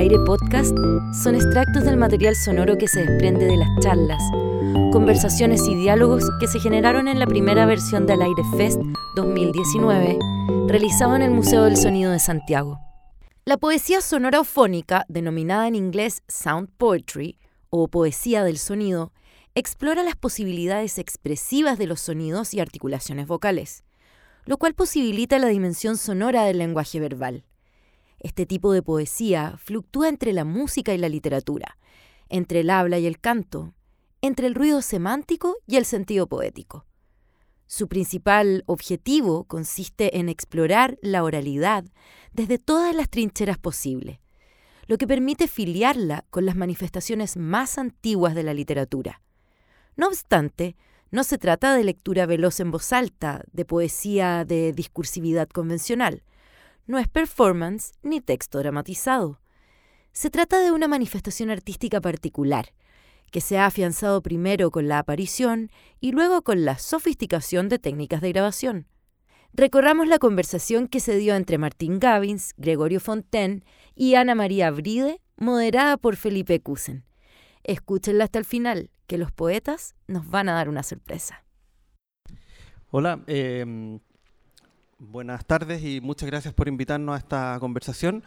aire podcast son extractos del material sonoro que se desprende de las charlas, conversaciones y diálogos que se generaron en la primera versión del Aire Fest 2019, realizado en el Museo del Sonido de Santiago. La poesía sonora fónica, denominada en inglés sound poetry o poesía del sonido, explora las posibilidades expresivas de los sonidos y articulaciones vocales, lo cual posibilita la dimensión sonora del lenguaje verbal. Este tipo de poesía fluctúa entre la música y la literatura, entre el habla y el canto, entre el ruido semántico y el sentido poético. Su principal objetivo consiste en explorar la oralidad desde todas las trincheras posibles, lo que permite filiarla con las manifestaciones más antiguas de la literatura. No obstante, no se trata de lectura veloz en voz alta, de poesía de discursividad convencional. No es performance ni texto dramatizado. Se trata de una manifestación artística particular, que se ha afianzado primero con la aparición y luego con la sofisticación de técnicas de grabación. Recorramos la conversación que se dio entre Martín Gavins, Gregorio Fontaine y Ana María Bride, moderada por Felipe Cusen. Escúchenla hasta el final, que los poetas nos van a dar una sorpresa. Hola, em, buenas tardes y muchas gracias por invitarnos a esta conversación.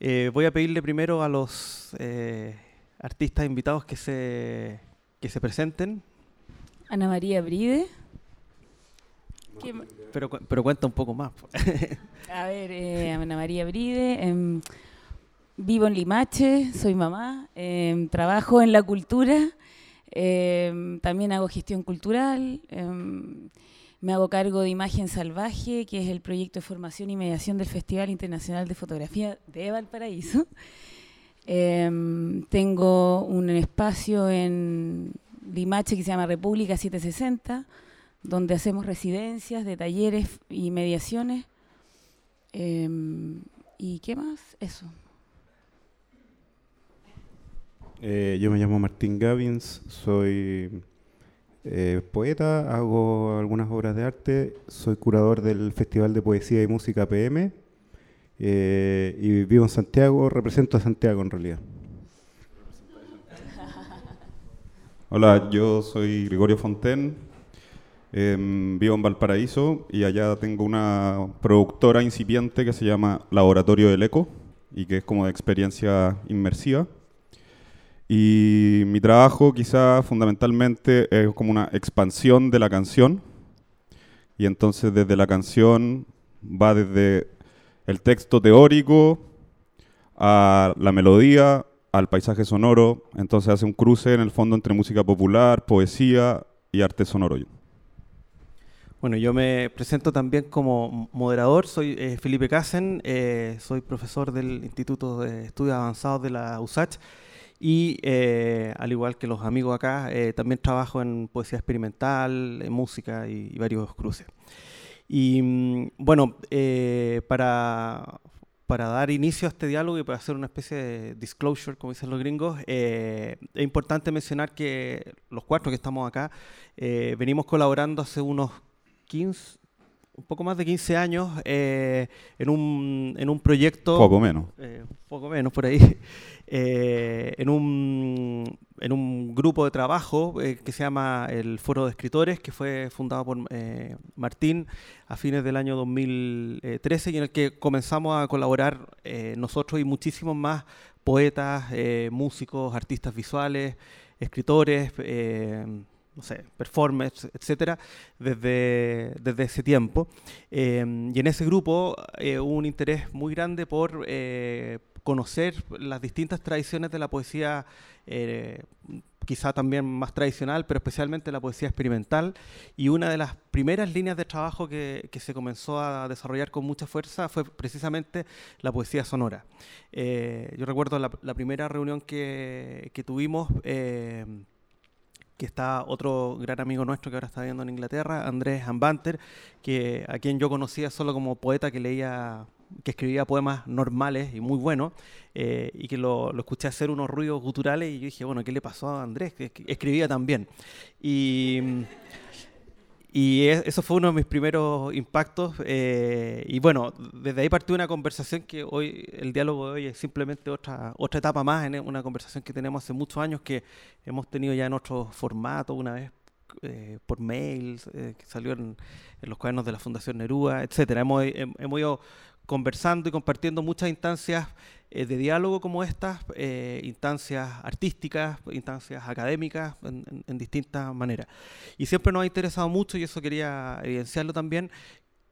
Eh, voy a pedirle primero a los eh, artistas invitados que se, que se presenten. Ana María Bride. Pero, pero cuenta un poco más. a ver, eh, Ana María Bride. Em, vivo en Limache, soy mamá, em, trabajo en la cultura Em, también hago gestión cultural, me hago cargo de Imagen Salvaje, que es el proyecto de formación y mediación del Festival Internacional de Fotografía de Valparaíso. Em, tengo un espacio en Limache que se llama República 760, donde hacemos residencias de talleres y mediaciones. ¿Y qué más? Eso. Eh, yo me llamo Martín Gavins, soy eh, poeta, hago algunas obras de arte, soy curador del Festival de Poesía y Música PM eh, y vivo en Santiago, represento a Santiago en realidad. Hola, yo soy Gregorio Fonten, em, vivo en Valparaíso y allá tengo una productora incipiente que se llama Laboratorio del Eco y que es como de experiencia inmersiva. Y mi trabajo quizá fundamentalmente es como una expansión de la canción. Y entonces desde la canción va desde el texto teórico a la melodía, al paisaje sonoro. Entonces hace un cruce en el fondo entre música popular, poesía y arte sonoro. Bueno, yo me presento también como moderador, soy eh, Felipe Casen, eh, soy profesor del Instituto de Estudios Avanzados de la USACH y eh, al igual que los amigos acá, eh, también trabajo en poesía experimental, en música y, varios cruces. Y mm, bueno, eh, para, para dar inicio a este diálogo y para hacer una especie de disclosure, como dicen los gringos, es importante mencionar que los cuatro que estamos acá venimos colaborando hace unos 15, un poco más de 15 años en, un, en un proyecto... Poco menos. poco menos por ahí. Eh, en, un, en un grupo de trabajo eh, que se llama el Foro de Escritores, que fue fundado por eh, Martín a fines del año 2013 y en el que comenzamos a colaborar nosotros y muchísimos más poetas, músicos, artistas visuales, escritores no sé, performers, etcétera, desde, desde ese tiempo. y en ese grupo hubo un interés muy grande por conocer las distintas tradiciones de la poesía, eh, quizá también más tradicional, pero especialmente la poesía experimental. Y una de las primeras líneas de trabajo que, se comenzó a desarrollar con mucha fuerza fue precisamente la poesía sonora. Eh, yo recuerdo la, primera reunión que, tuvimos. Que está otro gran amigo nuestro que ahora está viviendo en Inglaterra, Andrés Ambanter, que a quien yo conocía solo como poeta que leía que escribía poemas normales y muy buenos, eh, y que lo, escuché hacer unos ruidos guturales y yo dije, bueno, ¿qué le pasó a Andrés? Que escribía también. Y, Y eso fue uno de mis primeros impactos. Eh, y bueno, desde ahí partió una conversación que hoy, el diálogo de hoy es simplemente otra, otra etapa más en una conversación que tenemos hace muchos años que hemos tenido ya en otro formato, una vez eh, por mail, eh, que salió en, los cuadernos de la Fundación Nerúa, etcétera. Hemos, hemos ido conversando y compartiendo muchas instancias eh, de diálogo como estas, eh, instancias artísticas, instancias académicas, en, distintas maneras. Y siempre nos ha interesado mucho, y eso quería evidenciarlo también,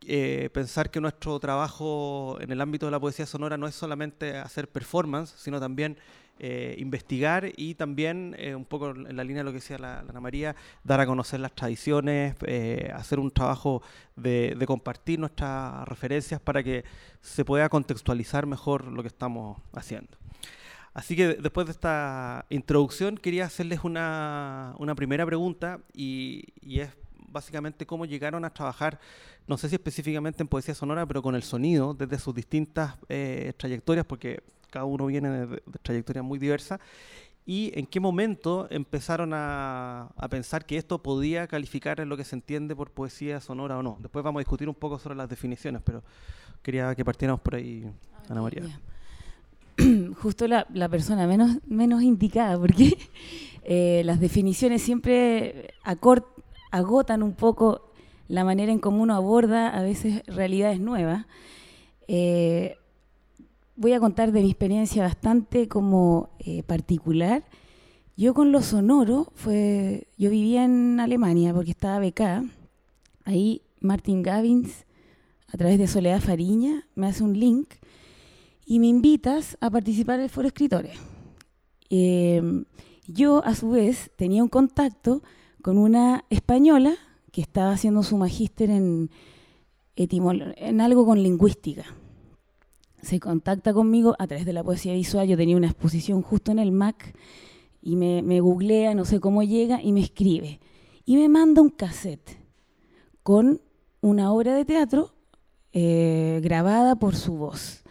eh, pensar que nuestro trabajo en el ámbito de la poesía sonora no es solamente hacer performance, sino también eh, investigar y también, eh, un poco en la línea de lo que decía la, Ana María, dar a conocer las tradiciones, eh, hacer un trabajo de, compartir nuestras referencias para que se pueda contextualizar mejor lo que estamos haciendo. Así que después de esta introducción quería hacerles una, primera pregunta y es básicamente cómo llegaron a trabajar, no sé si específicamente en poesía sonora, pero con el sonido desde sus distintas trayectorias, porque cada uno viene de, trayectorias muy diversas, y en qué momento empezaron a, pensar que esto podía calificar en lo que se entiende por poesía sonora o no. Después vamos a discutir un poco sobre las definiciones, pero quería que partiéramos por ahí, Ana María. Justo la, persona menos, menos indicada, porque eh, las definiciones siempre agotan un poco la manera en cómo uno aborda a veces realidades nuevas. Eh, voy a contar de mi experiencia bastante como eh, particular. Yo con lo sonoro, fue, yo vivía en Alemania porque estaba becada. Ahí Martin Gavins, a través de Soledad Fariña, me hace un link y me invitas a participar en el Foro Escritores. Em, yo, a su vez, tenía un contacto con una española que estaba haciendo su magíster en algo con lingüística se contacta conmigo a través de la poesía visual. Yo tenía una exposición justo en el MAC y me, googlea, no sé cómo llega, y me escribe. Y me manda un cassette con una obra de teatro eh, grabada por su voz.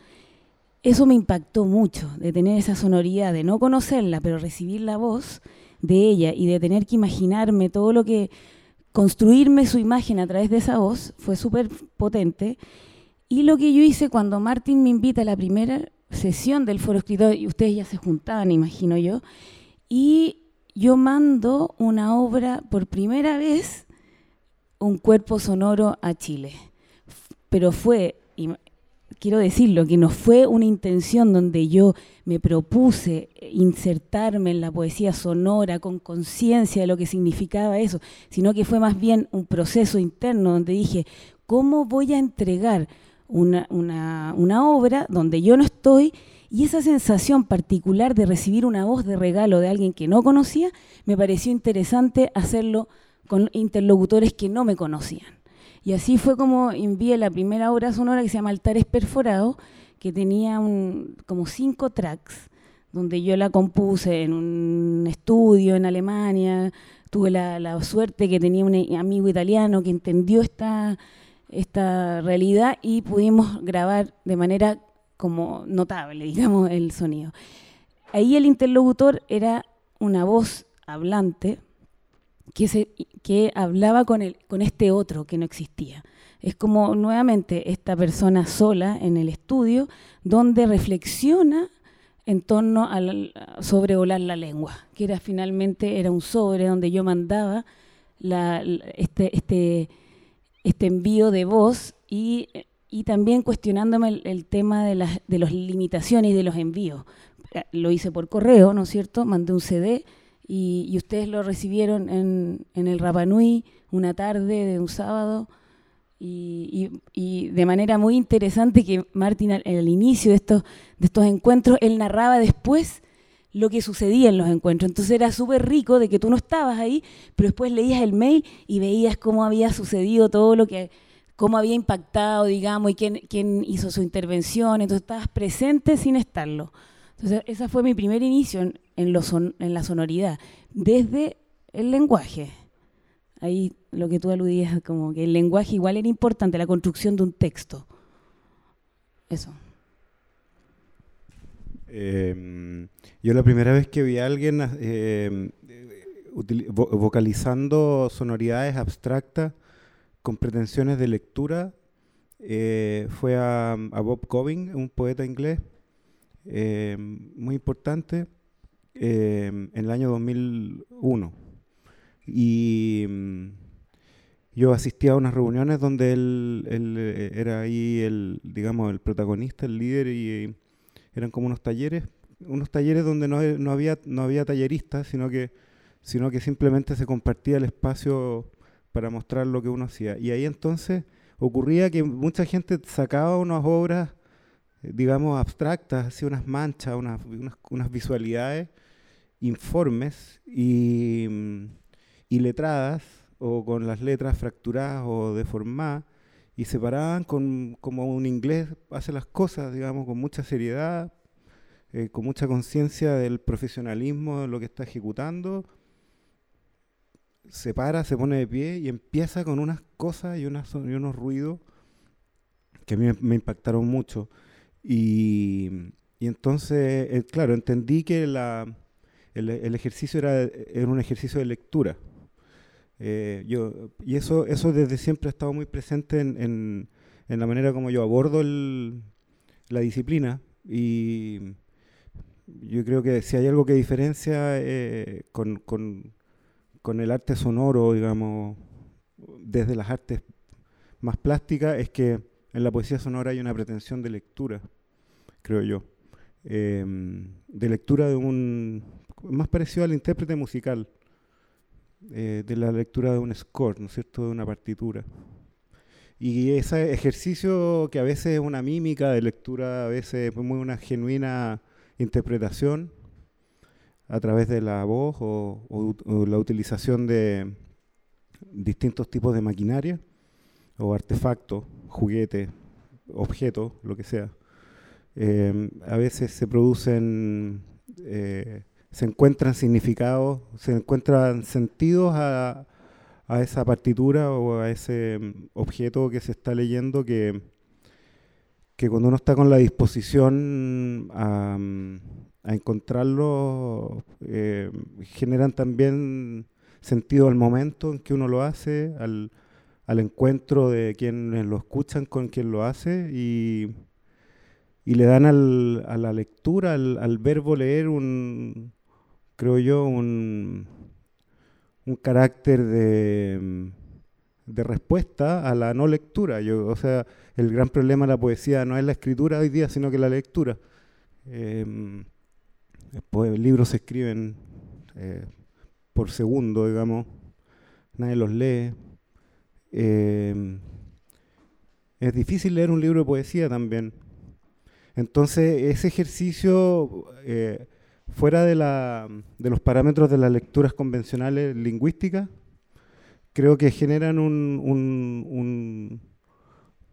Eso me impactó mucho, de tener esa sonoridad, de no conocerla, pero recibir la voz de ella y de tener que imaginarme todo lo que, construirme su imagen a través de esa voz, fue súper potente. Y lo que yo hice cuando Martín me invita a la primera sesión del foro escritor, y ustedes ya se juntaban, imagino yo, y yo mando una obra por primera vez, un cuerpo sonoro a Chile. Pero fue, y quiero decirlo, que no fue una intención donde yo me propuse insertarme en la poesía sonora con conciencia de lo que significaba eso, sino que fue más bien un proceso interno donde dije, ¿cómo voy a entregar una, obra donde yo no estoy y esa sensación particular de recibir una voz de regalo de alguien que no conocía, me pareció interesante hacerlo con interlocutores que no me conocían. Y así fue como envié la primera obra sonora que se llama Altares Perforados, que tenía como cinco tracks, donde yo la compuse en un estudio en Alemania. Tuve la suerte que tenía un amigo italiano que entendió esta, esta realidad y pudimos grabar de manera como notable, digamos, el sonido. Ahí el interlocutor era una voz hablante que, se, que hablaba con, el, con este otro que no existía. Es como nuevamente esta persona sola en el estudio donde reflexiona en torno a sobrevolar la lengua, que era finalmente era un sobre donde yo mandaba este, este este envío de voz y, también cuestionándome el, tema de las de limitaciones y de los envíos. Lo hice por correo, ¿no es cierto? Mandé un CD y, ustedes lo recibieron en, el Rapanui una tarde de un sábado. Y, de manera muy interesante que Martín al, al inicio de estos, de estos encuentros, él narraba después lo que sucedía en los encuentros. Entonces era súper rico de que tú no estabas ahí, pero después leías el mail y veías cómo había sucedido todo lo que, cómo había impactado, digamos, y quién, quién hizo su intervención. Entonces estabas presente sin estarlo. Entonces ese fue mi primer inicio en, en, en la sonoridad, desde el lenguaje. Ahí lo que tú aludías, como que el lenguaje igual era importante, la construcción de un texto. Eso. Em, yo la primera vez que vi a alguien em, vocalizando sonoridades abstractas con pretensiones de lectura eh, fue a, Bob Coving, un poeta inglés eh, muy importante, eh, en el año 2001. Y yo asistí a unas reuniones donde él, era ahí el, digamos, el protagonista, el líder, y eran como unos talleres, unos talleres donde no, no, había, no había talleristas, sino que, sino que simplemente se compartía el espacio para mostrar lo que uno hacía. Y ahí entonces ocurría que mucha gente sacaba unas obras, eh, digamos, abstractas, así unas manchas, unas, unas, visualidades, informes y, y, letradas, o con las letras fracturadas o deformadas, y se paraban con, como un inglés hace las cosas, digamos, con mucha seriedad, eh, con mucha conciencia del profesionalismo de lo que está ejecutando, se para, se pone de pie y empieza con unas cosas y, unas, y unos ruidos que a mí me impactaron mucho. Y, entonces, eh, claro, entendí que la, el, ejercicio era, era, un ejercicio de lectura. Eh, yo, y eso, eso desde siempre ha estado muy presente en, en, la manera como yo abordo la disciplina. Y yo creo que si hay algo que diferencia eh, con, con con el arte sonoro, digamos, desde las artes más plásticas, es que en la poesía sonora hay una pretensión de lectura, creo yo. Em, de lectura de un. más parecido al intérprete musical, eh, de la lectura de un score, ¿no es cierto?, de una partitura. Y ese ejercicio que a veces es una mímica de lectura, a veces es muy una genuina interpretación, a través de la voz o, la utilización de distintos tipos de maquinaria o artefactos, juguetes, objetos, lo que sea. Em, a veces se producen, eh, se encuentran significados, se encuentran sentidos a, esa partitura o a ese mm, objeto que se está leyendo que, que cuando uno está con la disposición a, a encontrarlo, eh, generan también sentido al momento en que uno lo hace, al, encuentro de quienes lo escuchan con quien lo hace y, le dan al, a la lectura, al, verbo leer un, creo yo, un, un carácter de, de, respuesta a la no lectura. Yo, o sea, el gran problema de la poesía no es la escritura hoy día, sino que la lectura. Em, Después libros se escriben eh, por segundo, digamos, nadie los lee. Eh, es difícil leer un libro de poesía también. Entonces, ese ejercicio, eh, fuera de, la, de, los parámetros de las lecturas convencionales lingüísticas, creo que generan un,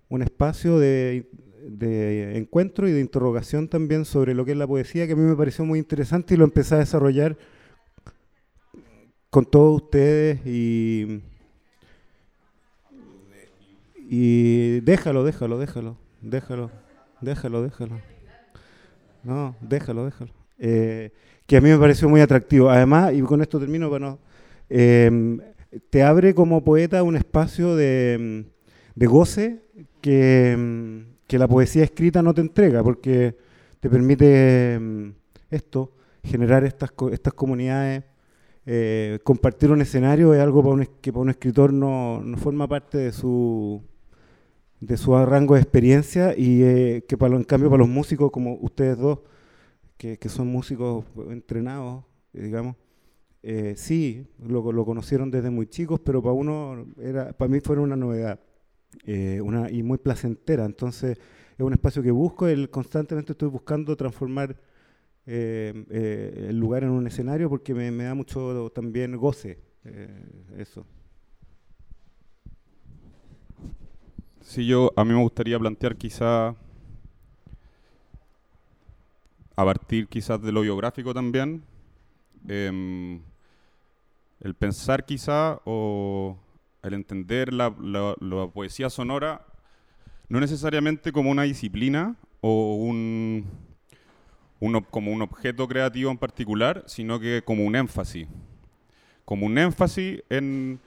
un, espacio de, de encuentro y de interrogación también sobre lo que es la poesía, que a mí me pareció muy interesante y lo empecé a desarrollar con todos ustedes y, y déjalo, déjalo, déjalo, déjalo, déjalo, déjalo. No, déjalo, déjalo. Eh, que a mí me pareció muy atractivo. Además, y con esto termino, bueno, eh, te abre como poeta un espacio de, de goce que, que la poesía escrita no te entrega, porque te permite mm, esto, generar estas, estas comunidades. Eh, compartir un escenario es algo para que para un escritor no, forma parte de su, de su rango de experiencia y eh, que para, en cambio para los músicos como ustedes dos, que, son músicos entrenados, digamos, eh, sí, lo, lo, conocieron desde muy chicos, pero para uno, era, para mí fue una novedad. Eh, una, y muy placentera. Entonces es un espacio que busco, el, constantemente estoy buscando transformar eh, el lugar en un escenario porque me, da mucho también goce eso. Sí, yo a mí me gustaría plantear quizá a partir quizás de lo biográfico también, em, el pensar quizá o el entender la, poesía sonora no necesariamente como una disciplina o un, como un objeto creativo en particular, sino que como un énfasis. Como un énfasis en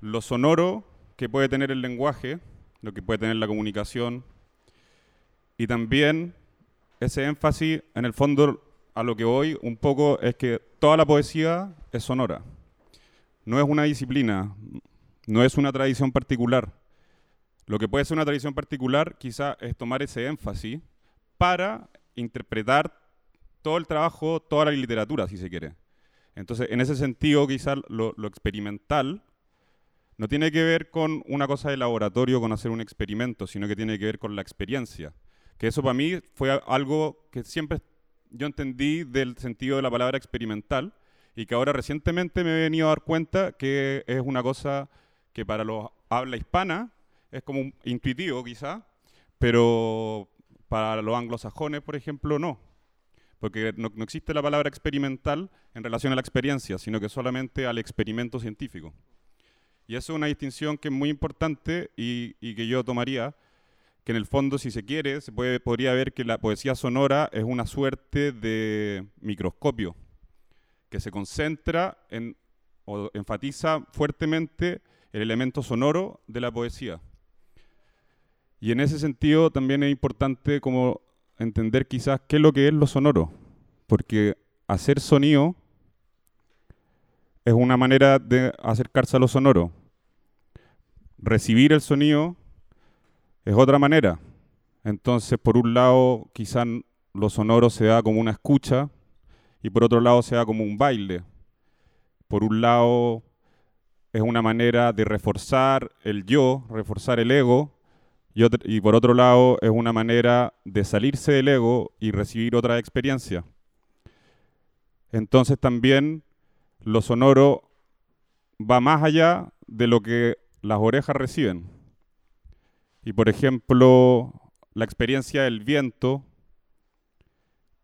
lo sonoro que puede tener el lenguaje, lo que puede tener la comunicación, y también ese énfasis, en el fondo, a lo que voy un poco es que toda la poesía es sonora. No es una disciplina, no es una tradición particular. Lo que puede ser una tradición particular quizá es tomar ese énfasis para interpretar todo el trabajo, toda la literatura, si se quiere. Entonces, en ese sentido, quizá lo, lo experimental no tiene que ver con una cosa de laboratorio, con hacer un experimento, sino que tiene que ver con la experiencia. Que eso para mí fue algo que siempre yo entendí del sentido de la palabra experimental y que ahora recientemente me he venido a dar cuenta que es una cosa que para los habla hispana es como intuitivo quizá, pero para los anglosajones, por ejemplo, no. Porque no, existe la palabra experimental en relación a la experiencia, sino que solamente al experimento científico. Y eso es una distinción que es muy importante y, y que yo tomaría que en el fondo, si se quiere, se puede, podría ver que la poesía sonora es una suerte de microscopio que se concentra en, o enfatiza fuertemente el elemento sonoro de la poesía. Y en ese sentido también es importante como entender quizás qué es lo que es lo sonoro, porque hacer sonido es una manera de acercarse a lo sonoro. Recibir el sonido es otra manera. Entonces, por un lado, quizás lo sonoro se da como una escucha y por otro lado se da como un baile. Por un lado, es una manera de reforzar el yo, reforzar el ego, y, y, por otro lado es una manera de salirse del ego y recibir otra experiencia. Entonces también lo sonoro va más allá de lo que las orejas reciben. Y por ejemplo, la experiencia del viento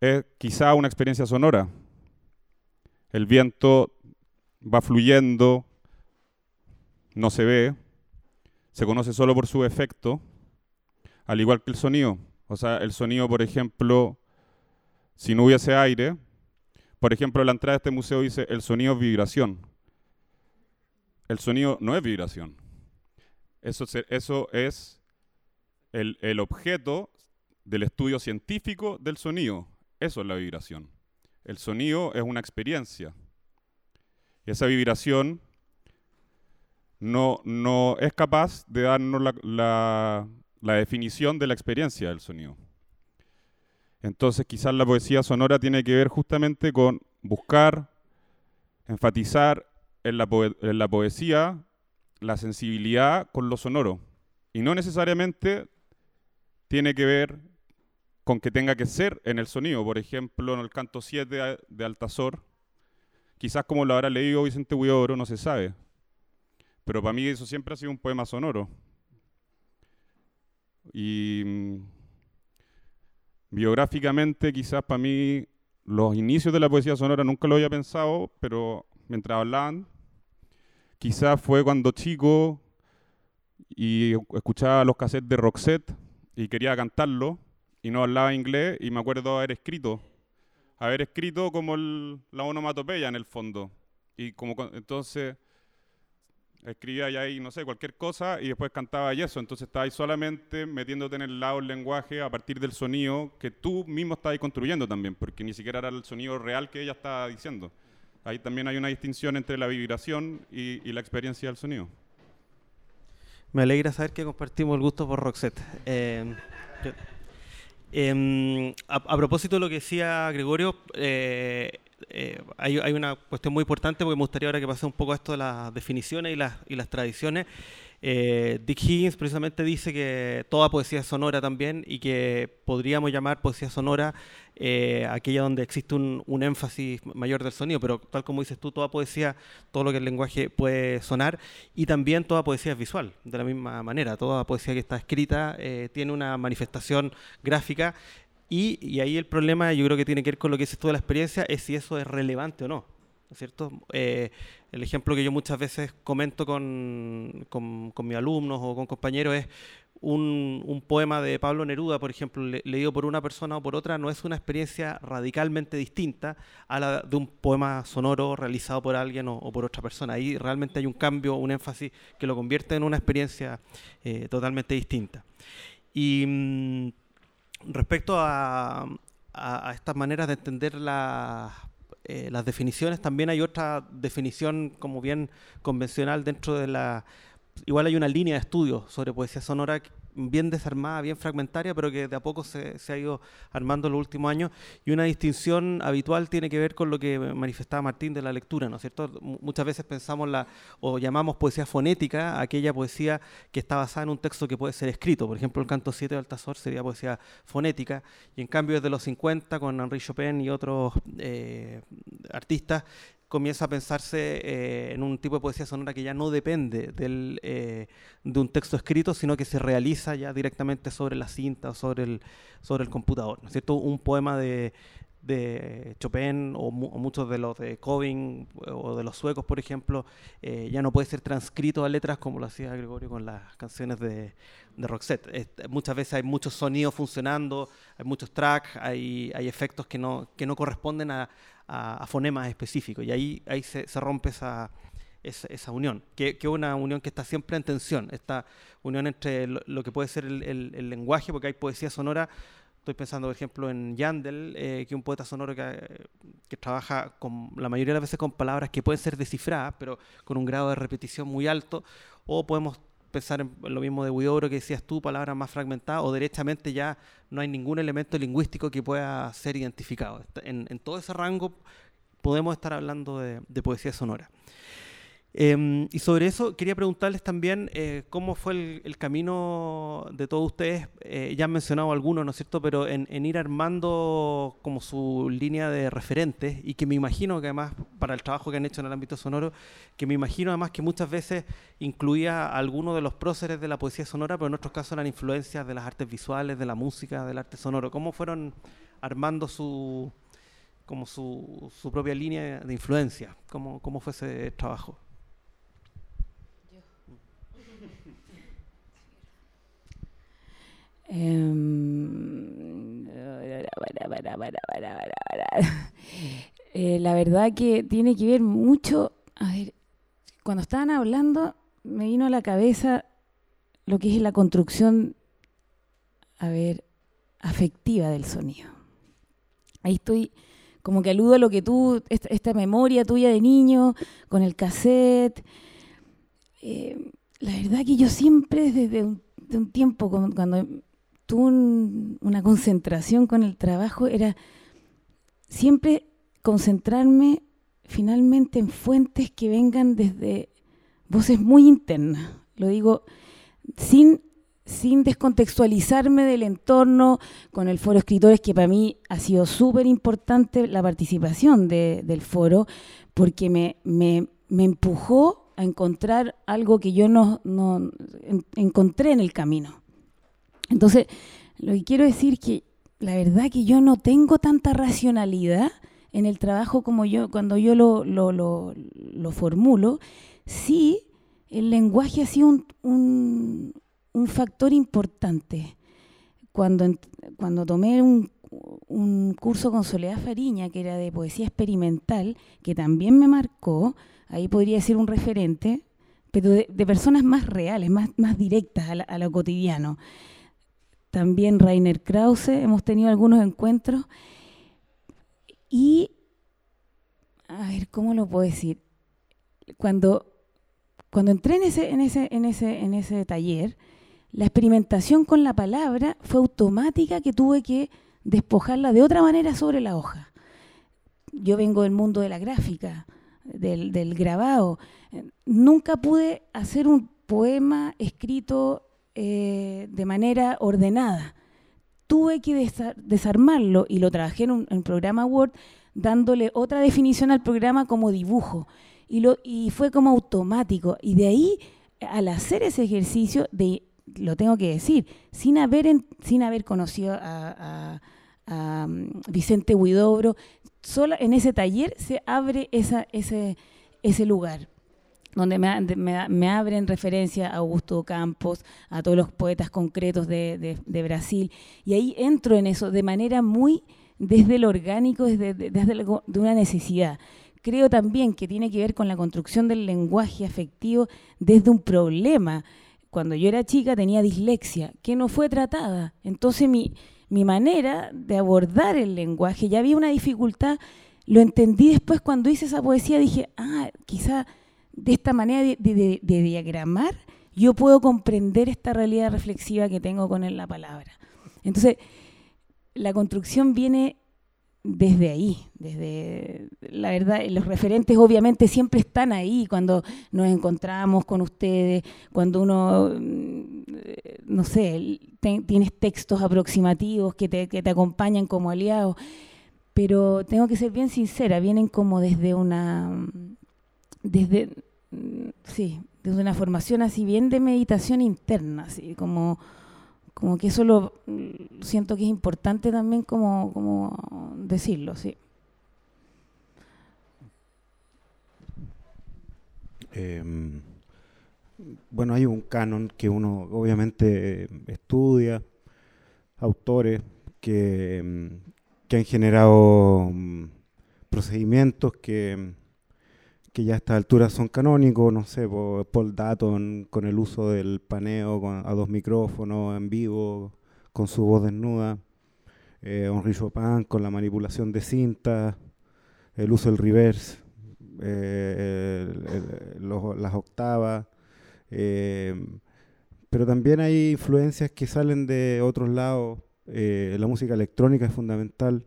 es quizá una experiencia sonora. El viento va fluyendo, no se ve, se conoce solo por su efecto, al igual que el sonido. O sea, el sonido, por ejemplo, si no hubiese aire, por ejemplo, la entrada de este museo dice, el sonido es vibración. El sonido no es vibración. Eso, eso es el, objeto del estudio científico del sonido. Eso es la vibración. El sonido es una experiencia. Esa vibración no, no es capaz de darnos la, la, definición de la experiencia del sonido. Entonces quizás la poesía sonora tiene que ver justamente con buscar, enfatizar en la, en la poesía la sensibilidad con lo sonoro. Y no necesariamente tiene que ver con que tenga que ser en el sonido. Por ejemplo, en el canto 7 de Altazor, quizás como lo habrá leído Vicente Huidobro, no se sabe. Pero para mí eso siempre ha sido un poema sonoro. Y mm, biográficamente, quizás para mí, los inicios de la poesía sonora nunca lo había pensado, pero mientras hablaban, quizás fue cuando chico y escuchaba los cassettes de Roxette y quería cantarlo y no hablaba inglés y me acuerdo haber escrito, haber escrito como la onomatopeya en el fondo. Y como entonces escribía ya ahí, no sé, cualquier cosa y después cantaba y eso. Entonces estaba ahí solamente metiéndote en el lado del lenguaje a partir del sonido que tú mismo estabas construyendo también, porque ni siquiera era el sonido real que ella estaba diciendo. Ahí también hay una distinción entre la vibración y la experiencia del sonido. Me alegra saber que compartimos el gusto por Roxette. Eh, em, a, propósito de lo que decía Gregorio, eh, eh, hay, una cuestión muy importante porque me gustaría ahora que pase un poco esto de las definiciones y las, y las tradiciones. Eh, Dick Higgins precisamente dice que toda poesía es sonora también y que podríamos llamar poesía sonora eh, aquella donde existe un, énfasis mayor del sonido, pero tal como dices tú, toda poesía, todo lo que el lenguaje puede sonar y también toda poesía es visual, de la misma manera, toda poesía que está escrita eh, tiene una manifestación gráfica y, y, ahí el problema yo creo que tiene que ver con lo que dices tú de la experiencia, es si eso es relevante o no. ¿No es cierto? Eh, el ejemplo que yo muchas veces comento con, con, mis alumnos o con compañeros es un, poema de Pablo Neruda, por ejemplo, leído por una persona o por otra, no es una experiencia radicalmente distinta a la de un poema sonoro realizado por alguien o, por otra persona. Ahí realmente hay un cambio, un énfasis que lo convierte en una experiencia eh, totalmente distinta. Y mm, respecto a, estas maneras de entender eh, las definiciones, también hay otra definición como bien convencional dentro de la igual hay una línea de estudio sobre poesía sonora bien desarmada, bien fragmentaria, pero que de a poco se, ha ido armando en los últimos años. Y una distinción habitual tiene que ver con lo que manifestaba Martín de la lectura, ¿no es cierto? muchas veces pensamos la, o llamamos poesía fonética aquella poesía que está basada en un texto que puede ser escrito. Por ejemplo, el canto 7 de Altazor sería poesía fonética, y en cambio desde los 50, con Henri Chopin y otros eh, artistas, comienza a pensarse eh, en un tipo de poesía sonora que ya no depende del, eh, de un texto escrito, sino que se realiza ya directamente sobre la cinta o sobre el, sobre el computador. ¿no? Un poema de, Chopin o, muchos de los de Coving o de los suecos, por ejemplo, eh, ya no puede ser transcrito a letras como lo hacía Gregorio con las canciones de, de Roxette. muchas veces hay muchos sonidos funcionando, hay muchos tracks, hay, hay efectos que no, que no corresponden a, a, fonemas específicos y ahí, ahí se, rompe esa, esa, unión, que es una unión que está siempre en tensión, esta unión entre lo, que puede ser el, lenguaje, porque hay poesía sonora, estoy pensando por ejemplo en Yandel, eh, que es un poeta sonoro que, que, trabaja con, la mayoría de las veces con palabras que pueden ser descifradas, pero con un grado de repetición muy alto, o podemos pensar en lo mismo de Huidobro que decías tú, palabras más fragmentadas, o derechamente ya no hay ningún elemento lingüístico que pueda ser identificado. En, todo ese rango podemos estar hablando de poesía sonora. Em, y sobre eso quería preguntarles también eh, cómo fue el, camino de todos ustedes, eh, ya han mencionado algunos, ¿no es cierto?, pero en, ir armando como su línea de referentes y que me imagino que además, para el trabajo que han hecho en el ámbito sonoro, que me imagino además que muchas veces incluía a algunos de los próceres de la poesía sonora, pero en otros casos eran influencias de las artes visuales, de la música, del arte sonoro. ¿Cómo fueron armando su como su, su propia línea de influencia? ¿Cómo, cómo fue ese trabajo? la verdad que tiene que ver mucho, a ver, cuando estaban hablando me vino a la cabeza lo que es la construcción, a ver, afectiva del sonido. Ahí estoy como que aludo a lo que tú, esta, memoria tuya de niño, con el cassette. Eh, la verdad que yo siempre desde un tiempo, cuando tuve una concentración con el trabajo, era siempre concentrarme finalmente en fuentes que vengan desde voces muy internas. Lo digo sin, sin descontextualizarme del entorno, con el foro escritores, que para mí ha sido súper importante la participación del foro, porque me, me, me, empujó a encontrar algo que yo no, no encontré en el camino. Entonces, lo que quiero decir que la verdad que yo no tengo tanta racionalidad en el trabajo como yo, cuando yo lo, lo, lo, formulo, sí el lenguaje ha sido un, un, un factor importante. Cuando, cuando tomé un, un, curso con Soledad Fariña, que era de poesía experimental, que también me marcó, ahí podría ser un referente, pero de, personas más reales, más, más directas a, a lo cotidiano también Rainer Krause, hemos tenido algunos encuentros. Y, a ver, ¿cómo lo puedo decir? Cuando, cuando entré en ese, en, ese, en, ese, en ese taller, la experimentación con la palabra fue automática que tuve que despojarla de otra manera sobre la hoja. Yo vengo del mundo de la gráfica, del, del grabado. Nunca pude hacer un poema escrito eh, de manera ordenada. Tuve que desarmarlo y lo trabajé en un programa Word dándole otra definición al programa como dibujo. Y, lo, y fue como automático. Y de ahí, al hacer ese ejercicio, de, lo tengo que decir, sin haber, sin haber conocido a, mm, Vicente Huidobro, solo en ese taller se abre esa, ese, ese lugar donde me, abren referencia a Augusto Campos, a todos los poetas concretos de, Brasil, y ahí entro en eso de manera muy desde lo orgánico, desde, desde de una necesidad. Creo también que tiene que ver con la construcción del lenguaje afectivo desde un problema. Cuando yo era chica tenía dislexia, que no fue tratada. Entonces mi, mi manera de abordar el lenguaje, ya había una dificultad, lo entendí después cuando hice esa poesía, dije, ah, quizá de esta manera de, diagramar, yo puedo comprender esta realidad reflexiva que tengo con la palabra. Entonces, la construcción viene desde ahí, desde la verdad, los referentes obviamente siempre están ahí cuando nos encontramos con ustedes, cuando uno, mm, no sé, tienes textos aproximativos que te, que te acompañan como aliados, pero tengo que ser bien sincera, vienen como desde una, desde, sí, desde una formación así bien de meditación interna, así como, como que eso lo mm, siento que es importante también como, como decirlo, sí. Em, bueno, hay un canon que uno obviamente estudia, autores que, em, que han generado mm, procedimientos que que ya a esta altura son canónicos, no sé, Paul Datton con el uso del paneo a dos micrófonos en vivo, con su voz desnuda, eh, Henri Chopin con la manipulación de cintas, el uso del reverse, eh, las octavas, eh, pero también hay influencias que salen de otros lados, eh, la música electrónica es fundamental,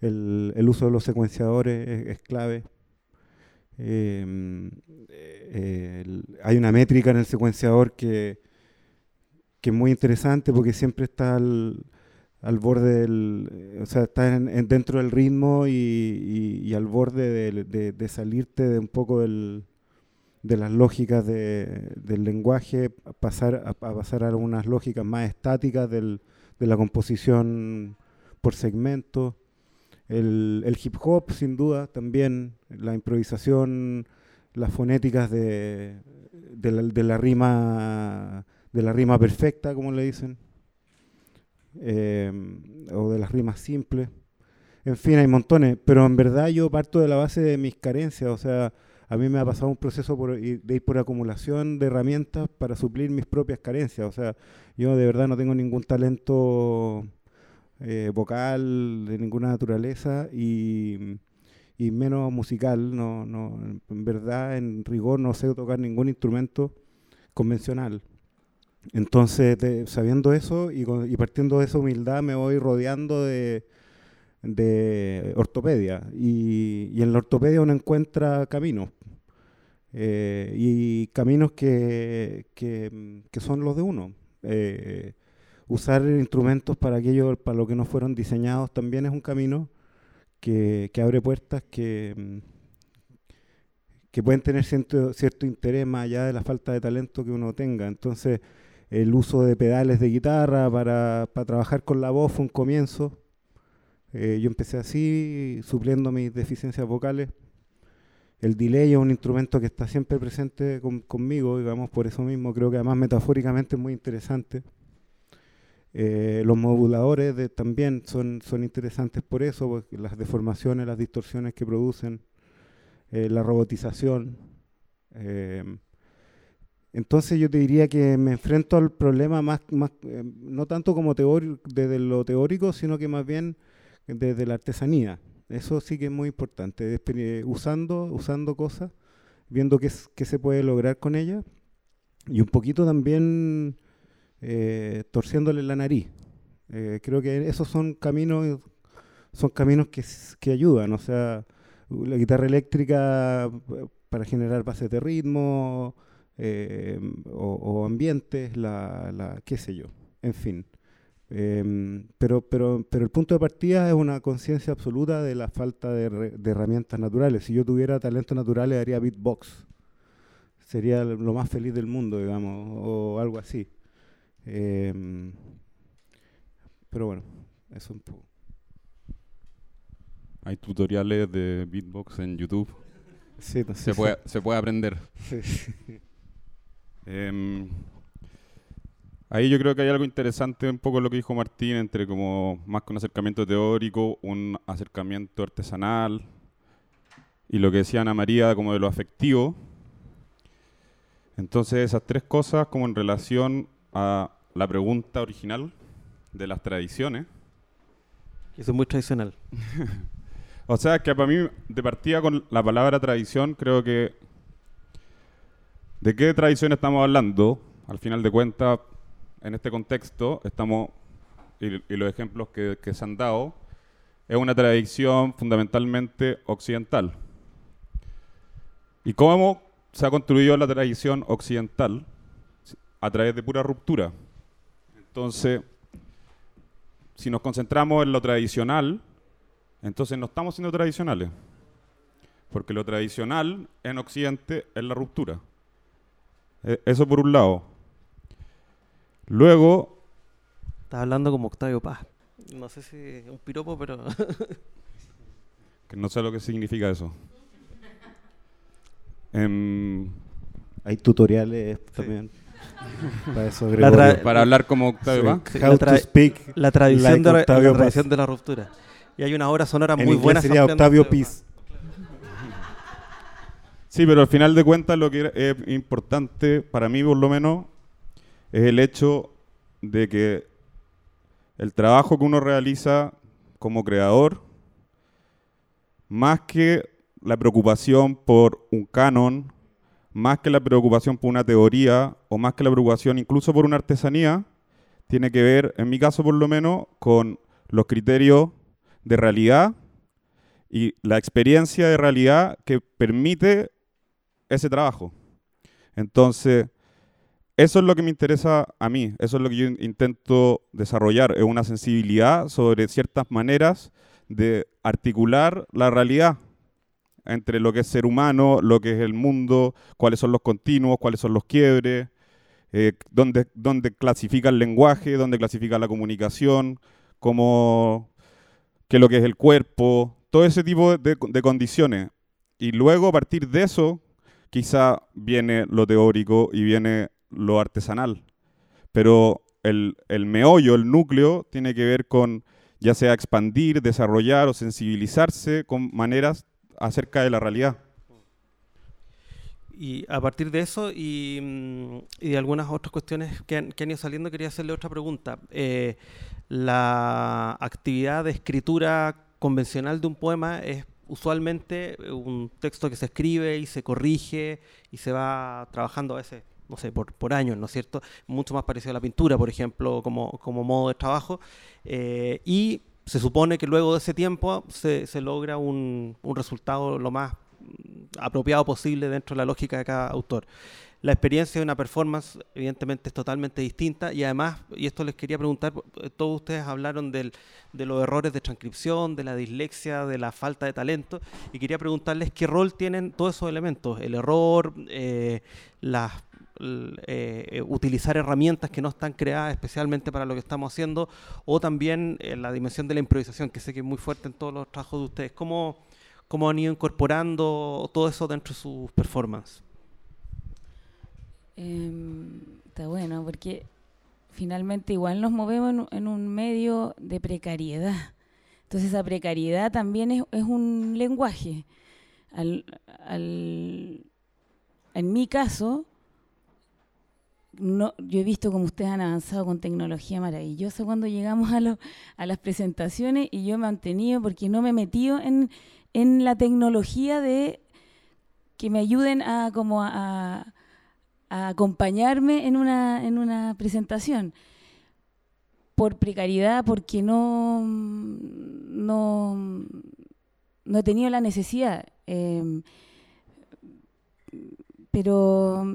el, uso de los secuenciadores es clave. Em, eh, hay una métrica en el secuenciador que, que, es muy interesante porque siempre está al, al borde del, o sea, está en, dentro del ritmo y, y, al borde de, de, salirte de un poco del, de las lógicas del lenguaje, pasar a, pasar a algunas lógicas más estáticas del, de la composición por segmento. El, hip hop, sin duda, también, la improvisación, las fonéticas de, la, rima de la rima perfecta, como le dicen, em, o de las rimas simples. En fin, hay montones, pero en verdad yo parto de la base de mis carencias, o sea, a mí me ha pasado un proceso de ir por acumulación de herramientas para suplir mis propias carencias, o sea, yo de verdad no tengo ningún talento eh, vocal de ninguna naturaleza y, menos musical. No, no, en verdad, en rigor, no sé tocar ningún instrumento convencional. Entonces, sabiendo eso y, partiendo de esa humildad, me voy rodeando de, ortopedia. Y, en la ortopedia uno encuentra caminos. Eh, y caminos que, son los de uno. Eh, usar instrumentos para aquello para lo que no fueron diseñados también es un camino que, abre puertas que, mm, que pueden tener cierto, cierto interés más allá de la falta de talento que uno tenga. Entonces, el uso de pedales de guitarra para, trabajar con la voz fue un comienzo. Eh, yo empecé así, supliendo mis deficiencias vocales. El delay es un instrumento que está siempre presente conmigo, digamos, por eso mismo creo que además metafóricamente es muy interesante. Eh, los moduladores también son, son interesantes por eso, porque las deformaciones, las distorsiones que producen, eh, la robotización. Eh, entonces yo te diría que me enfrento al problema más, más no tanto como desde lo teórico, sino que más bien desde la artesanía. Eso sí que es muy importante, usando, usando cosas, viendo qué, qué se puede lograr con ellas y un poquito también eh, torciéndole la nariz. Eh, creo que esos son caminos, son caminos que, que ayudan, o sea, la guitarra eléctrica eh, para generar bases de ritmo o, ambientes, la, la, qué sé yo, en fin. Em, pero, pero, pero el punto de partida es una conciencia absoluta de la falta de, de, herramientas naturales. Si yo tuviera talentos naturales haría beatbox. Sería lo más feliz del mundo, digamos, o algo así. Em, pero bueno, eso un poco. Hay tutoriales de beatbox en YouTube. Sí, no sé, se, sí. puede, se puede aprender. Sí. Em, ahí yo creo que hay algo interesante un poco lo que dijo Martín, entre como más que un acercamiento teórico, un acercamiento artesanal, y lo que decía Ana María como de lo afectivo. Entonces esas tres cosas como en relación a la pregunta original de las tradiciones. Eso es muy tradicional. O sea, que para mí, de partida con la palabra tradición, creo que. ¿De qué tradición estamos hablando? Al final de cuentas, en este contexto, estamos. Y, y los ejemplos que, que se han dado, es una tradición fundamentalmente occidental. ¿Y cómo se ha construido la tradición occidental? A través de pura ruptura. Entonces, si nos concentramos en lo tradicional, entonces no estamos siendo tradicionales. Porque lo tradicional en Occidente es la ruptura. E- Eso por un lado. Luego, Estás hablando como Octavio Paz. No sé si es un piropo, pero que no sé lo que significa eso. Em, Hay tutoriales también. Para eso, La para hablar como Octavio Sí. How la to speak. la tradición, Like de, la, tradición de la ruptura. Y hay una obra sonora En muy buena. sería Octavio. Peace. Sí, pero al final de cuentas lo que es importante, para mí por lo menos, es el hecho de que el trabajo que uno realiza como creador, más que la preocupación por un canon, más que la preocupación por una teoría, o más que la preocupación incluso por una artesanía, tiene que ver, en mi caso por lo menos, con los criterios de realidad y la experiencia de realidad que permite ese trabajo. Entonces, eso es lo que me interesa a mí, eso es lo que yo in- intento desarrollar, es una sensibilidad sobre ciertas maneras de articular la realidad entre lo que es ser humano, lo que es el mundo, cuáles son los continuos, cuáles son los quiebres, eh, dónde, dónde clasifica el lenguaje, dónde clasifica la comunicación, cómo, qué es lo que es el cuerpo, todo ese tipo de, condiciones. Y luego a partir de eso, quizá viene lo teórico y viene lo artesanal. Pero el, el meollo, el núcleo, tiene que ver con ya sea expandir, desarrollar o sensibilizarse con maneras acerca de la realidad. Y a partir de eso y, mm, y de algunas otras cuestiones que han, que han ido saliendo, quería hacerle otra pregunta. Eh, la actividad de escritura convencional de un poema es usualmente un texto que se escribe y se corrige y se va trabajando a veces, no sé, por, por años, ¿no es cierto? Mucho más parecido a la pintura, por ejemplo, como, como modo de trabajo. Eh, y se supone que luego de ese tiempo se, se logra un, un resultado lo más apropiado posible dentro de la lógica de cada autor. La experiencia de una performance, evidentemente, es totalmente distinta y además, y esto les quería preguntar, eh, todos ustedes hablaron del, de los errores de transcripción, de la dislexia, de la falta de talento, y quería preguntarles qué rol tienen todos esos elementos, el error, eh, las eh, eh, utilizar herramientas que no están creadas especialmente para lo que estamos haciendo, o también eh, la dimensión de la improvisación, que sé que es muy fuerte en todos los trabajos de ustedes. ¿Cómo, cómo han ido incorporando todo eso dentro de sus performances? Em, está bueno, porque finalmente igual nos movemos en, en un medio de precariedad. Entonces esa precariedad también es, es un lenguaje. Al, al- en mi caso, yo he visto como ustedes han avanzado con tecnología maravillosa cuando llegamos a, las presentaciones y yo he mantenido, porque no me he metido en, la tecnología de que me ayuden a acompañarme en una, en una presentación. Por precariedad, porque no, no, no he tenido la necesidad. em, pero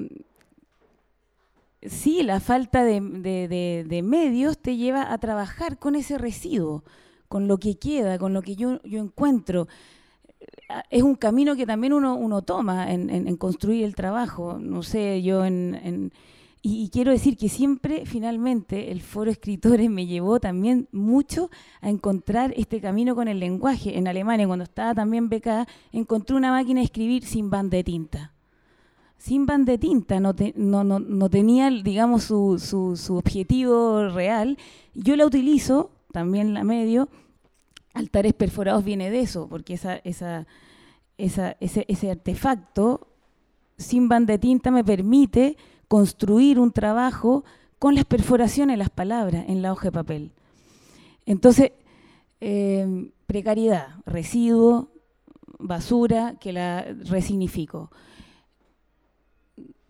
sí, la falta de, medios te lleva a trabajar con ese residuo, con lo que queda, con lo que yo, encuentro. Ah, Es un camino que también uno, uno toma en, construir el trabajo. No sé, yo en, en- Y, quiero decir que siempre, finalmente, el foro escritores me llevó también mucho a encontrar este camino con el lenguaje. En Alemania, cuando estaba también becada, encontré una máquina de escribir sin banda de tinta. Sin banda de tinta, no, no, no, tenía, digamos, su, su, su, objetivo real. Yo la utilizo, también la medio. Altares perforados viene de eso, porque esa, esa, esa, ese, artefacto sin banda de tinta me permite construir un trabajo con las perforaciones, las palabras en la hoja de papel. Entonces, eh, precariedad, residuo, basura, que la resignifico.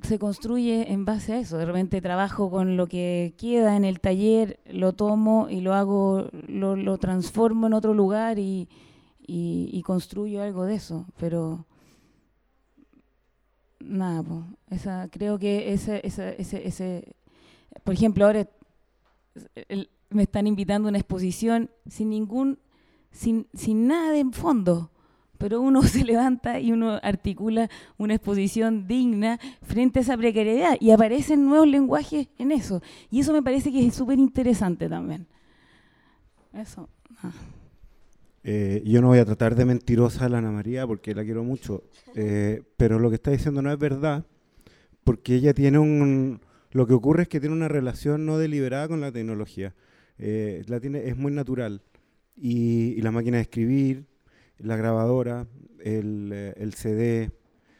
Se construye en base a eso. De repente trabajo con lo que queda en el taller, lo tomo y lo hago, lo, transformo en otro lugar y, y construyo algo de eso. Pero nada, esa, creo que ese, ese, ese, por ejemplo, ahora me están invitando a una exposición sin ningún, sin, sin nada de fondo, pero uno se levanta y uno articula una exposición digna frente a esa precariedad y aparecen nuevos lenguajes en eso. Y eso me parece que es súper interesante también. Eso. Eh, yo no voy a tratar de mentirosa a la Ana María porque la quiero mucho, eh, pero lo que está diciendo no es verdad, porque ella tiene un... Lo que ocurre es que tiene una relación no deliberada con la tecnología. Eh, la tiene, es muy natural. Y, la máquina de escribir, la grabadora, el, CD,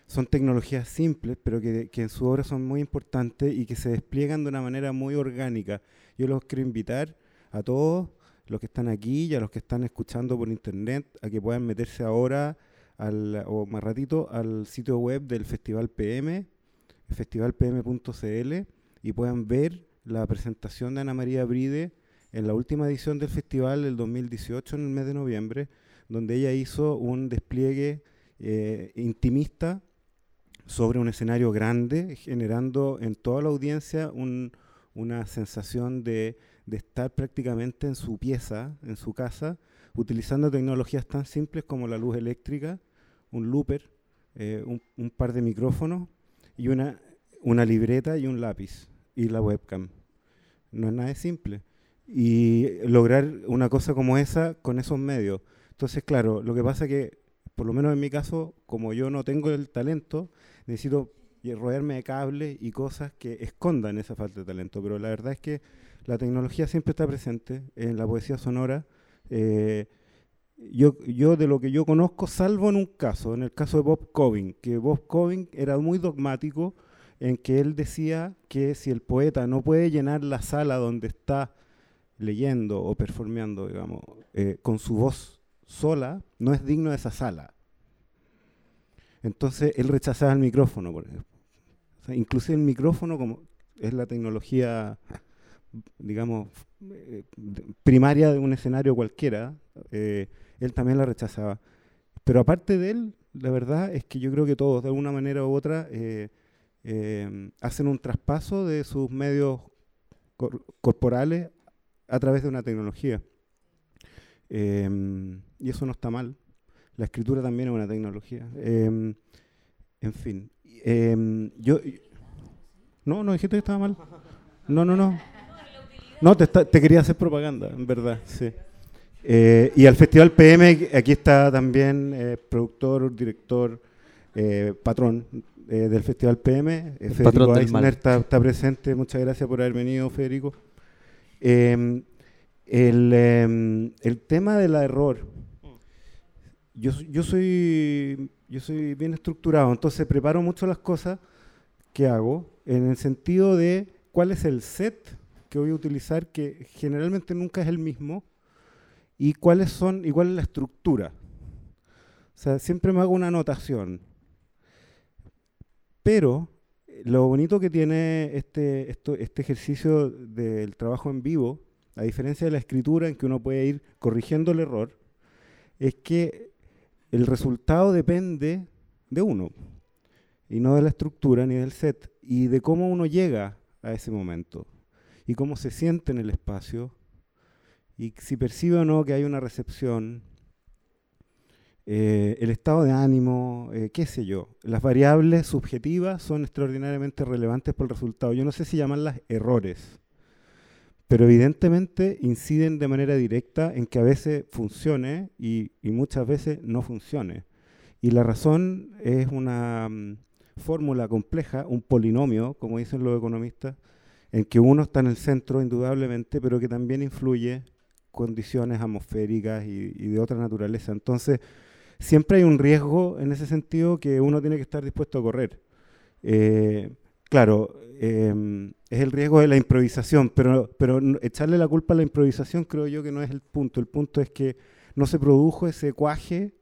son tecnologías simples, pero que, que, en su obra son muy importantes y que se despliegan de una manera muy orgánica. Yo los quiero invitar a todos los que están aquí y a los que están escuchando por internet a que puedan meterse ahora al, o más ratito al sitio web del Festival PM, festivalpm.cl, y puedan ver la presentación de Ana María Bride en la última edición del festival del 2018, en el mes de noviembre, donde ella hizo un despliegue eh, intimista sobre un escenario grande, generando en toda la audiencia una sensación de estar prácticamente en su pieza, en su casa, utilizando tecnologías tan simples como la luz eléctrica, un looper, eh, un, par de micrófonos y una, una libreta y un lápiz y la webcam. No es nada de simple. Y lograr una cosa como esa con esos medios. Entonces, claro, lo que pasa es que, por lo menos en mi caso, como yo no tengo el talento, necesito rodearme de cables y cosas que escondan esa falta de talento. Pero la verdad es que la tecnología siempre está presente en la poesía sonora. Eh, yo, yo de lo que yo conozco, salvo en un caso, en el caso de Bob Coving, que Bob Coving era muy dogmático en que él decía que si el poeta no puede llenar la sala donde está leyendo o performeando, digamos, eh, con su voz sola, no es digno de esa sala. Entonces él rechazaba el micrófono, por ejemplo. inclusive el micrófono, como es la tecnología digamos, eh, primaria de un escenario cualquiera, eh, él también la rechazaba. Pero aparte de él, la verdad es que yo creo que todos, de alguna manera u otra, eh, hacen un traspaso de sus medios corporales a través de una tecnología. Y eso no está mal. La escritura también es una tecnología. en fin. yo, no, no dijiste que estaba mal. No, no, no. No, te, quería hacer propaganda, en verdad, sí. Eh, y al Festival PM, aquí está también eh, productor, director, eh, patrón del Festival PM, Federico Eisner está, presente, muchas gracias por haber venido, Federico. Em, em, el, tema del error, yo, yo, soy, yo soy bien estructurado, entonces preparo mucho las cosas que hago en el sentido de cuál es el set que voy a utilizar, que generalmente nunca es el mismo, y cuáles son, igual es la estructura. O sea, siempre me hago una anotación. Pero lo bonito que tiene este, este ejercicio del trabajo en vivo, a diferencia de la escritura en que uno puede ir corrigiendo el error, es que el resultado depende de uno, y no de la estructura ni del set, y de cómo uno llega a ese momento y cómo se siente en el espacio y si percibe o no que hay una recepción. eh, el estado de ánimo, eh, qué sé yo. Las variables subjetivas son extraordinariamente relevantes por el resultado. Yo no sé si llamarlas errores, pero evidentemente inciden de manera directa en que a veces funcione y, muchas veces no funcione. Y la razón es una mm, fórmula compleja, un polinomio, como dicen los economistas, en que uno está en el centro indudablemente, pero que también influye condiciones atmosféricas y, y de otra naturaleza. Entonces, siempre hay un riesgo en ese sentido que uno tiene que estar dispuesto a correr. Eh, claro, eh, es el riesgo de la improvisación, pero, pero echarle la culpa a la improvisación creo yo que no es el punto. El punto es que no se produjo ese cuaje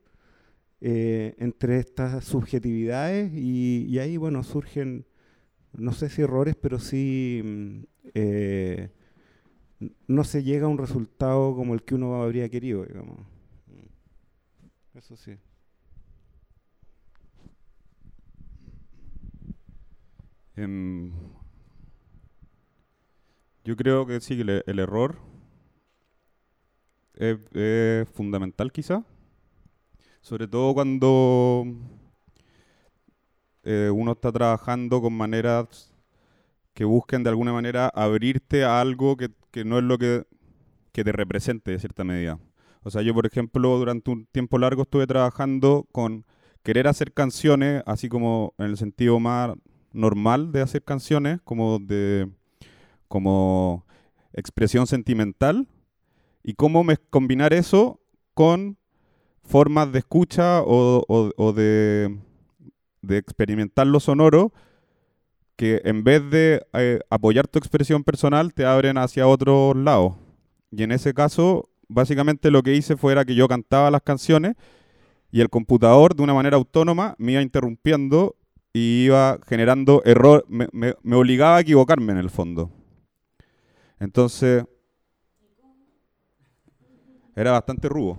eh, entre estas subjetividades y, ahí, bueno, surgen, no sé si errores, pero sí mm, eh, no se llega a un resultado como el que uno habría querido, digamos. Mm. Eso sí. Em, yo creo que sí, el, error es, fundamental quizá, sobre todo cuando eh, uno está trabajando con maneras que busquen de alguna manera abrirte a algo que, no es lo que te represente de cierta medida. O sea, yo por ejemplo durante un tiempo largo estuve trabajando con querer hacer canciones, así como en el sentido más normal de hacer canciones, como de como expresión sentimental, y cómo me- combinar eso con formas de escucha o, o- o de, de experimentar lo sonoro que en vez de eh, apoyar tu expresión personal te abren hacia otros lados. Y en ese caso, básicamente lo que hice fuera que yo cantaba las canciones y el computador de una manera autónoma me iba interrumpiendo y iba generando error, me, me- me obligaba a equivocarme en el fondo. Entonces, era bastante rudo.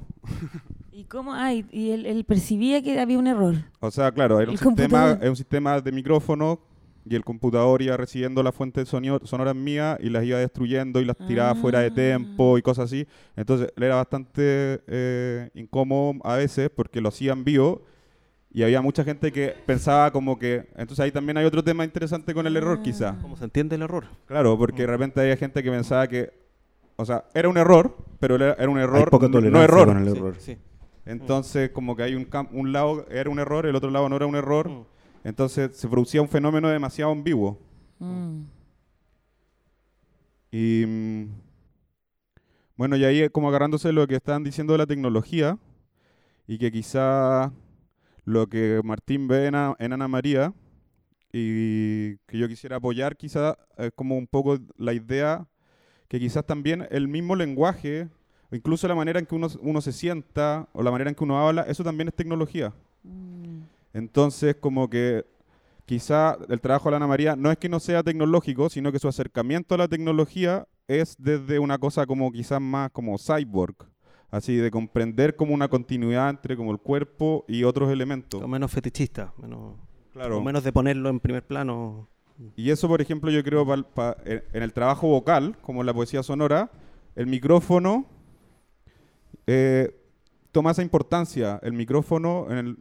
¿Y cómo? Ah, y, y él, él percibía que había un error. O sea, claro, era un sistema, era un sistema de micrófono y el computador iba recibiendo las fuentes sonoras mías y las iba destruyendo y las tiraba fuera de Ah. tempo y cosas así. Entonces, era bastante eh, incómodo a veces porque lo hacía en vivo y había mucha gente que pensaba como que... Entonces ahí también hay otro tema interesante con el error quizá. ¿Cómo se entiende el error? Claro, porque de repente había gente que pensaba que... O sea, era un error, pero era un Hay error, poca no- tolerancia no error. con el error. sí. Entonces, como que hay un, un lado era un error, el otro lado no era un error. Mm. Entonces se producía un fenómeno demasiado ambiguo. Mm. Y mm, bueno, y ahí como agarrándose lo que estaban diciendo de la tecnología, y que quizá lo que Martín ve en, A- en Ana María, y que yo quisiera apoyar quizá es como un poco la idea que quizás también el mismo lenguaje, o incluso la manera en que uno, uno se sienta, o la manera en que uno habla, eso también es tecnología. Mm. Entonces, como que quizá el trabajo de Ana María no es que no sea tecnológico, sino que su acercamiento a la tecnología es desde una cosa como quizás más como cyborg, así de comprender como una continuidad entre como el cuerpo y otros elementos. O menos fetichista, menos, Claro. o menos de ponerlo en primer plano. Y eso, por ejemplo, yo creo pa- en en el trabajo vocal, como en la poesía sonora, el micrófono eh, toma esa importancia. El micrófono en el-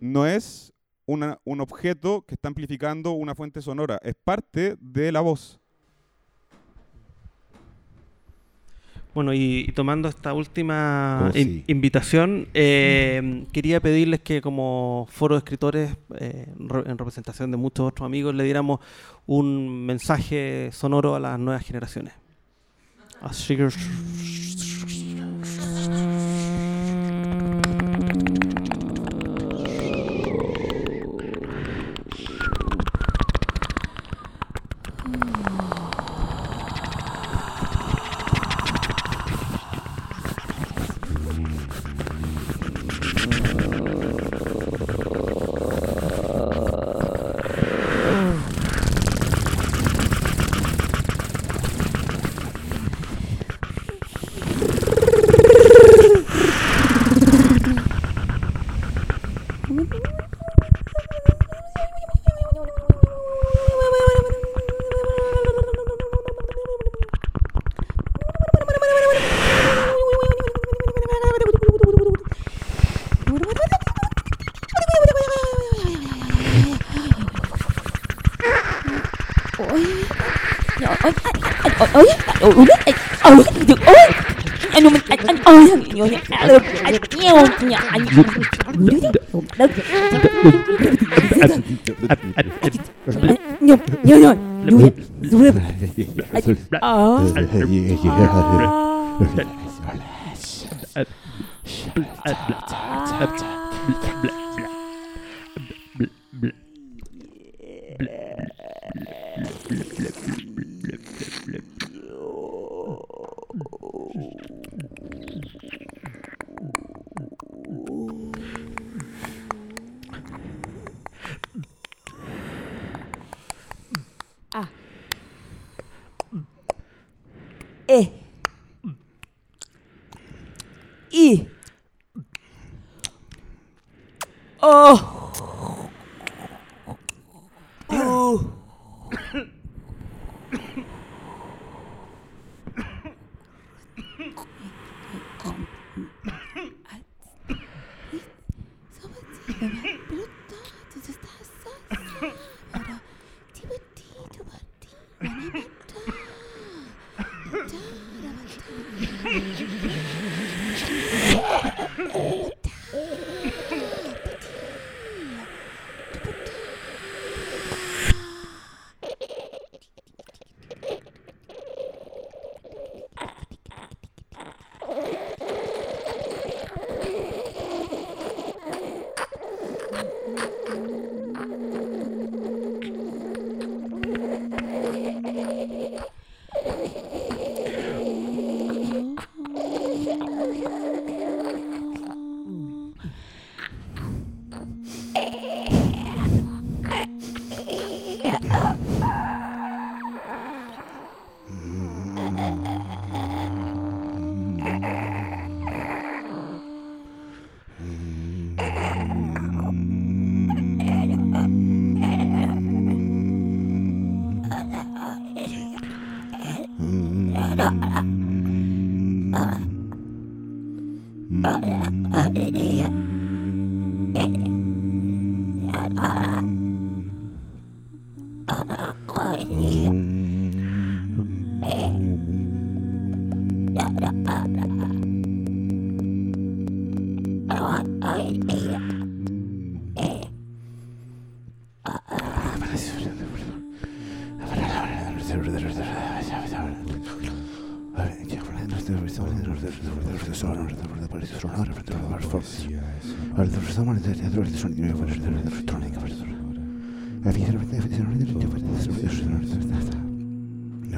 no es una- un objeto que está amplificando una fuente sonora, es parte de la voz. Bueno, y, y tomando esta última Oh, in- invitación, eh, quería pedirles que como foro de escritores, eh, re- en representación de muchos otros amigos, le diéramos un mensaje sonoro a las nuevas generaciones. Así que- udah Allah oh anu men an oh nyo nya alu nyo nya an nyo nyo nyo nyo zuwe oh yeah oh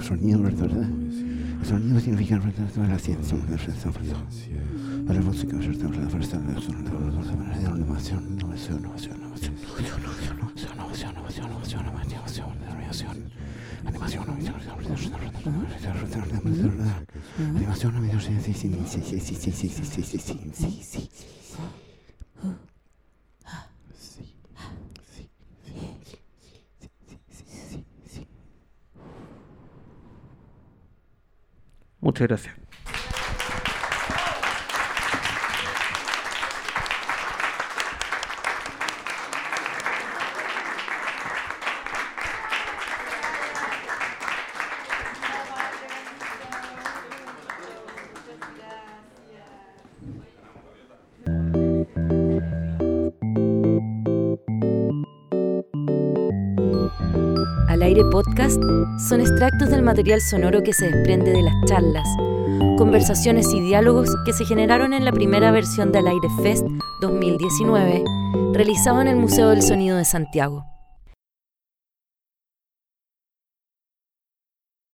sonido, ¿verdad? animación, animación, sí, sí, sí, sí, sí, sí, sí, sí, sí, sí, sí, sí, sí, Muchas gracias. Aire Podcast son extractos del material sonoro que se desprende de las charlas, conversaciones y diálogos que se generaron en la primera versión del Aire Fest 2019, realizado en el Museo del Sonido de Santiago.